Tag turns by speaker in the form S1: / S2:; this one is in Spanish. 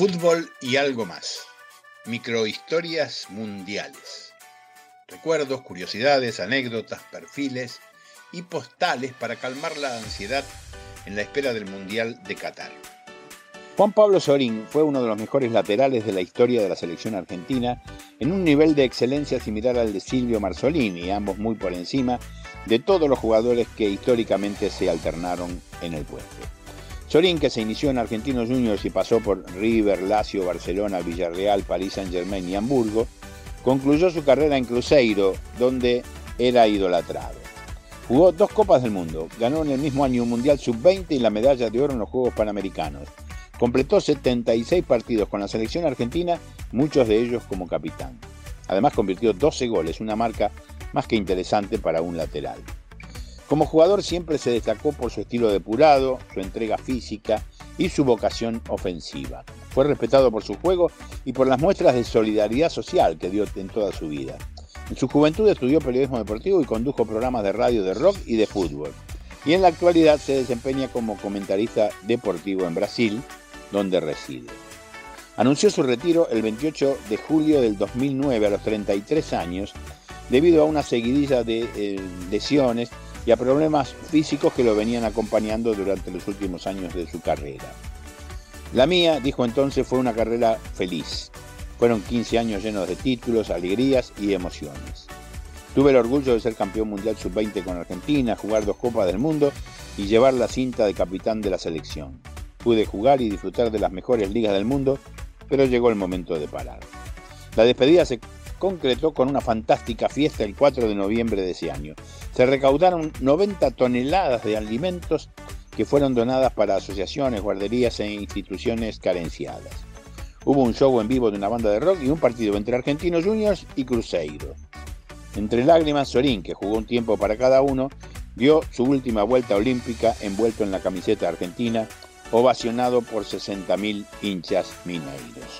S1: Fútbol y algo más. Microhistorias mundiales. Recuerdos, curiosidades, anécdotas, perfiles y postales para calmar la ansiedad en la espera del Mundial de Qatar.
S2: Juan Pablo Sorín fue uno de los mejores laterales de la historia de la selección argentina, en un nivel de excelencia similar al de Silvio Marzolini, ambos muy por encima de todos los jugadores que históricamente se alternaron en el puesto. Sorín, que se inició en Argentinos Juniors y pasó por River, Lazio, Barcelona, Villarreal, París Saint-Germain y Hamburgo, concluyó su carrera en Cruzeiro, donde era idolatrado. Jugó dos Copas del Mundo, ganó en el mismo año un Mundial Sub-20 y la medalla de oro en los Juegos Panamericanos. Completó 76 partidos con la selección argentina, muchos de ellos como capitán. Además convirtió 12 goles, una marca más que interesante para un lateral. Como jugador siempre se destacó por su estilo depurado, su entrega física y su vocación ofensiva. Fue respetado por su juego y por las muestras de solidaridad social que dio en toda su vida. En su juventud estudió periodismo deportivo y condujo programas de radio de rock y de fútbol. Y en la actualidad se desempeña como comentarista deportivo en Brasil, donde reside. Anunció su retiro el 28 de julio del 2009 a los 33 años debido a una seguidilla de eh, lesiones y a problemas físicos que lo venían acompañando durante los últimos años de su carrera. La mía, dijo entonces, fue una carrera feliz. Fueron 15 años llenos de títulos, alegrías y emociones. Tuve el orgullo de ser campeón mundial sub-20 con Argentina, jugar dos Copas del Mundo y llevar la cinta de capitán de la selección. Pude jugar y disfrutar de las mejores ligas del mundo, pero llegó el momento de parar. La despedida se concretó con una fantástica fiesta el 4 de noviembre de ese año. Se recaudaron 90 toneladas de alimentos que fueron donadas para asociaciones, guarderías e instituciones carenciadas. Hubo un show en vivo de una banda de rock y un partido entre Argentinos Juniors y Cruzeiro. Entre lágrimas, Sorín, que jugó un tiempo para cada uno, dio su última vuelta olímpica envuelto en la camiseta argentina ovacionado por 60.000 hinchas mineiros.